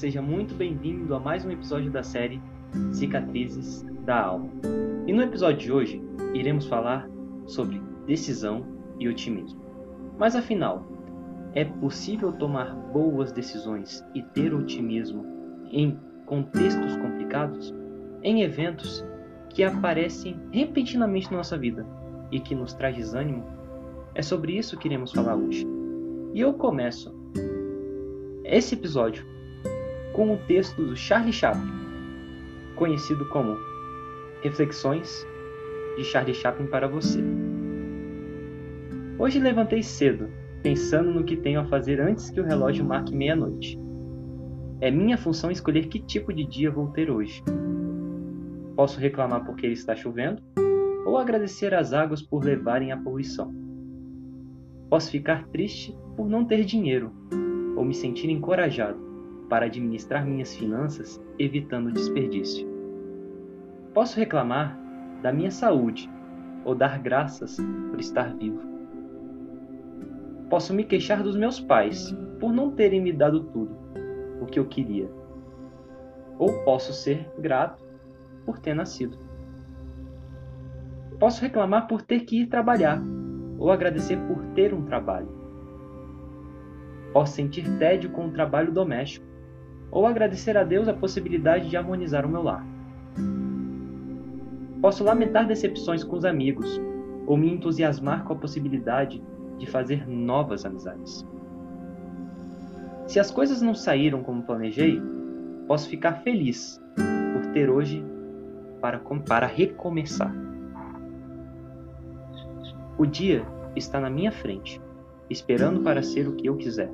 seja muito bem-vindo a mais um episódio da série Cicatrizes da Alma. E no episódio de hoje, iremos falar sobre decisão e otimismo. Mas afinal, é possível tomar boas decisões e ter otimismo em contextos complicados? Em eventos que aparecem repentinamente na nossa vida e que nos traz desânimo? É sobre isso que iremos falar hoje. E eu começo esse episódio com o texto do Charlie Chaplin, conhecido como Reflexões de Charlie Chaplin para você. Hoje levantei cedo, pensando no que tenho a fazer antes que o relógio marque meia-noite. É minha função escolher que tipo de dia vou ter hoje. Posso reclamar porque está chovendo, ou agradecer às águas por levarem a poluição. Posso ficar triste por não ter dinheiro, ou me sentir encorajado para administrar minhas finanças evitando desperdício. Posso reclamar da minha saúde ou dar graças por estar vivo. Posso me queixar dos meus pais por não terem me dado tudo o que eu queria. Ou posso ser grato por ter nascido. Posso reclamar por ter que ir trabalhar ou agradecer por ter um trabalho. Posso sentir tédio com o trabalho doméstico ou agradecer a Deus a possibilidade de harmonizar o meu lar. Posso lamentar decepções com os amigos ou me entusiasmar com a possibilidade de fazer novas amizades. Se as coisas não saíram como planejei, posso ficar feliz por ter hoje para, para recomeçar. O dia está na minha frente, esperando para ser o que eu quiser.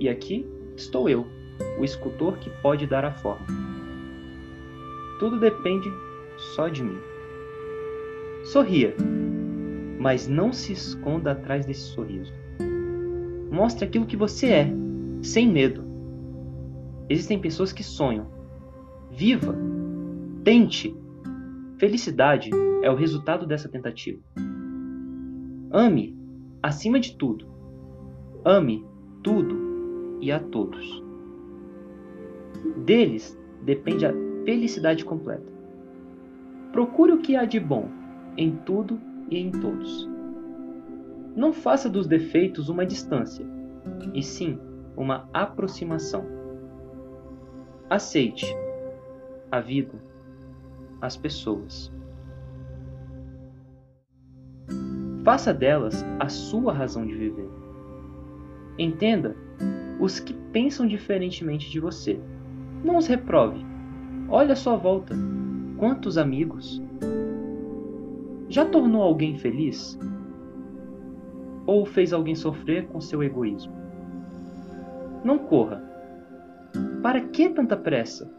E aqui estou eu, o escultor que pode dar a forma. Tudo depende só de mim. Sorria, mas não se esconda atrás desse sorriso. Mostre aquilo que você é, sem medo. Existem pessoas que sonham. Viva! Tente! Felicidade é o resultado dessa tentativa. Ame, acima de tudo. Ame tudo e a todos. Deles depende a felicidade completa. Procure o que há de bom em tudo e em todos. Não faça dos defeitos uma distância, e sim uma aproximação. Aceite a vida, as pessoas. Faça delas a sua razão de viver. Entenda os que pensam diferentemente de você. Não os reprove. Olhe à sua volta. Quantos amigos? Já tornou alguém feliz? Ou fez alguém sofrer com seu egoísmo? Não corra. Para que tanta pressa?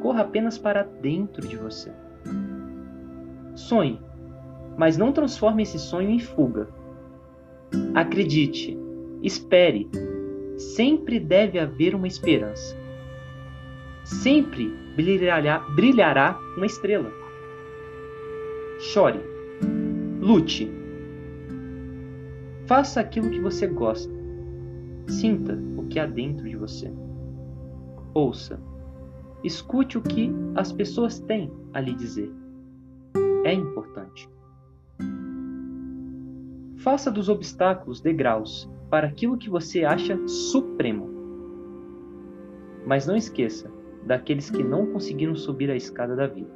Corra apenas para dentro de você. Sonhe, mas não transforme esse sonho em fuga. Acredite, espere, sempre deve haver uma esperança. Sempre brilhará, brilhará uma estrela. Chore, lute, faça aquilo que você gosta. Sinta o que há dentro de você. Ouça, escute o que as pessoas têm a lhe dizer. É importante. Faça dos obstáculos degraus para aquilo que você acha supremo. Mas não esqueça daqueles que não conseguiram subir a escada da vida.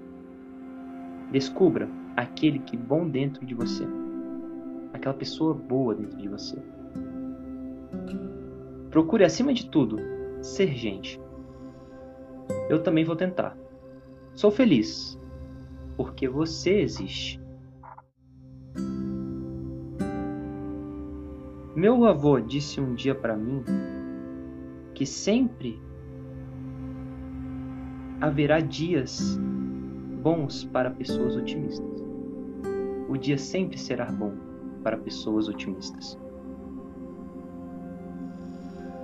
Descubra aquele que bom dentro de você, aquela pessoa boa dentro de você. Procure acima de tudo ser gente. Eu também vou tentar. Sou feliz porque você existe. Meu avô disse um dia para mim que sempre haverá dias bons para pessoas otimistas. O dia sempre será bom para pessoas otimistas.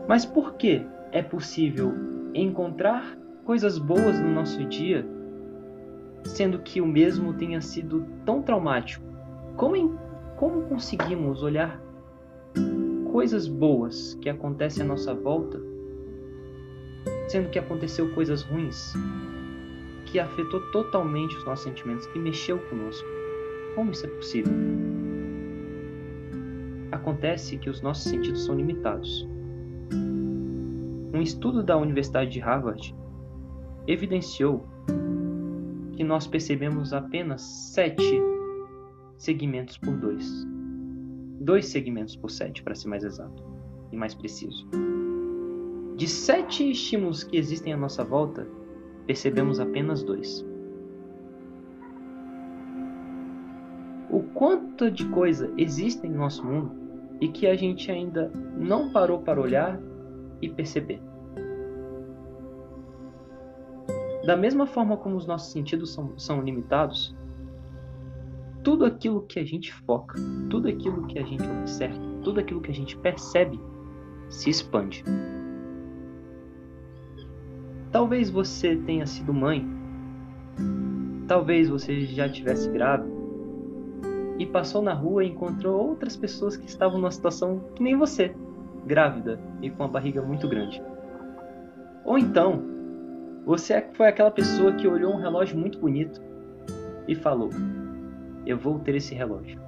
Mas por que é possível encontrar coisas boas no nosso dia, sendo que o mesmo tenha sido tão traumático? Como, como conseguimos olhar coisas boas que acontecem à nossa volta sendo que aconteceu coisas ruins que afetou totalmente os nossos sentimentos, que mexeu conosco. Como isso é possível? Acontece que os nossos sentidos são limitados. Um estudo da Universidade de Harvard evidenciou que nós percebemos apenas sete segmentos por dois. Dois segmentos por sete, para ser mais exato e mais preciso. De sete estímulos que existem à nossa volta, percebemos apenas dois. O quanto de coisa existe em nosso mundo e que a gente ainda não parou para olhar e perceber. Da mesma forma como os nossos sentidos são, são limitados, tudo aquilo que a gente foca, tudo aquilo que a gente observa, tudo aquilo que a gente percebe se expande. Talvez você tenha sido mãe, talvez você já tivesse grávida e passou na rua e encontrou outras pessoas que estavam numa situação que nem você, grávida e com a barriga muito grande. Ou então, você foi aquela pessoa que olhou um relógio muito bonito e falou: Eu vou ter esse relógio.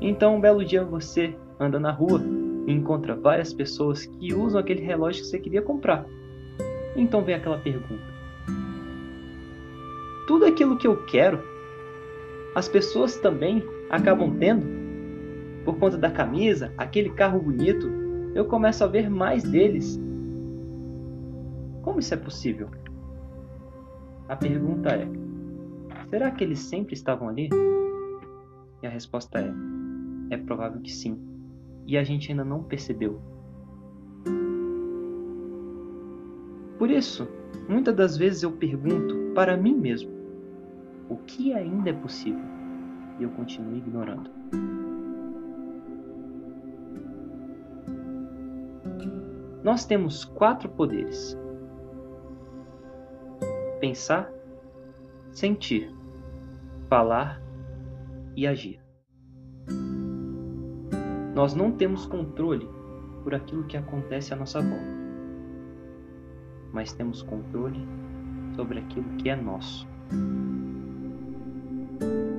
Então, um belo dia você anda na rua e encontra várias pessoas que usam aquele relógio que você queria comprar. Então vem aquela pergunta: Tudo aquilo que eu quero, as pessoas também acabam tendo? Por conta da camisa, aquele carro bonito, eu começo a ver mais deles como isso é possível? A pergunta é: será que eles sempre estavam ali? E a resposta é: é provável que sim. E a gente ainda não percebeu. Por isso, muitas das vezes eu pergunto para mim mesmo: o que ainda é possível? E eu continuo ignorando. Nós temos quatro poderes pensar, sentir, falar e agir. Nós não temos controle por aquilo que acontece à nossa volta, mas temos controle sobre aquilo que é nosso.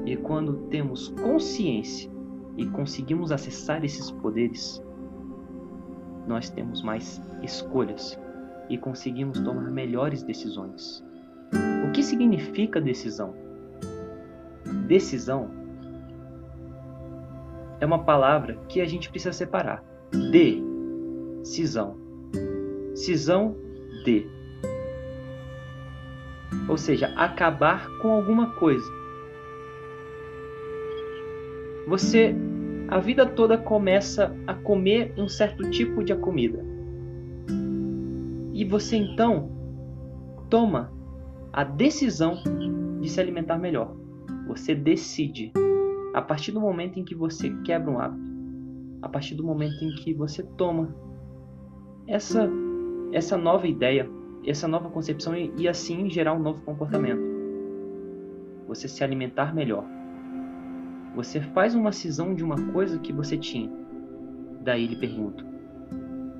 E quando temos consciência e conseguimos acessar esses poderes, nós temos mais escolhas e conseguimos tomar melhores decisões que significa decisão? Decisão é uma palavra que a gente precisa separar. Decisão. Cisão de. Ou seja, acabar com alguma coisa. Você a vida toda começa a comer um certo tipo de comida. E você então toma a decisão de se alimentar melhor. Você decide. A partir do momento em que você quebra um hábito, a partir do momento em que você toma essa essa nova ideia, essa nova concepção e, assim gerar um novo comportamento. Você se alimentar melhor. Você faz uma cisão de uma coisa que você tinha. Daí lhe pergunto: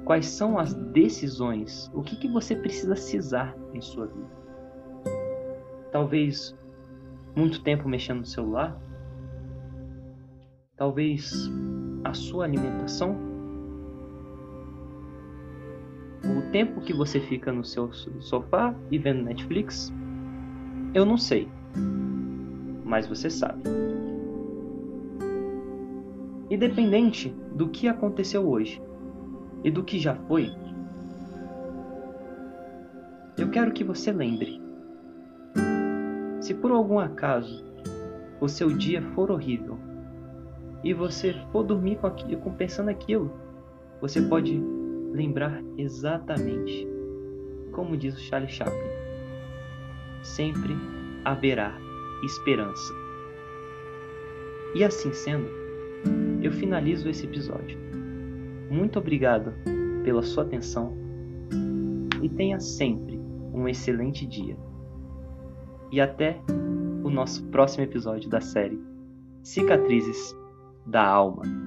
quais são as decisões? O que, que você precisa cisar em sua vida? talvez muito tempo mexendo no celular, talvez a sua alimentação, o tempo que você fica no seu sofá e vendo Netflix, eu não sei, mas você sabe. Independente do que aconteceu hoje e do que já foi, eu quero que você lembre. Se por algum acaso o seu dia for horrível e você for dormir com aquilo, pensando aquilo, você pode lembrar exatamente como diz o Charlie Chaplin: sempre haverá esperança. E assim sendo, eu finalizo esse episódio. Muito obrigado pela sua atenção e tenha sempre um excelente dia e até o nosso próximo episódio da série Cicatrizes da Alma.